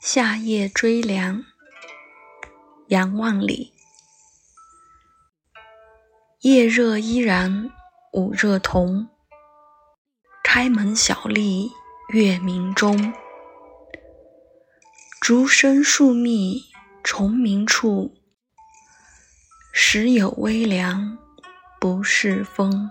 夏夜追凉，杨万里。夜热依然午热同，开门小立月明中。竹深树密虫鸣处，时有微凉不是风。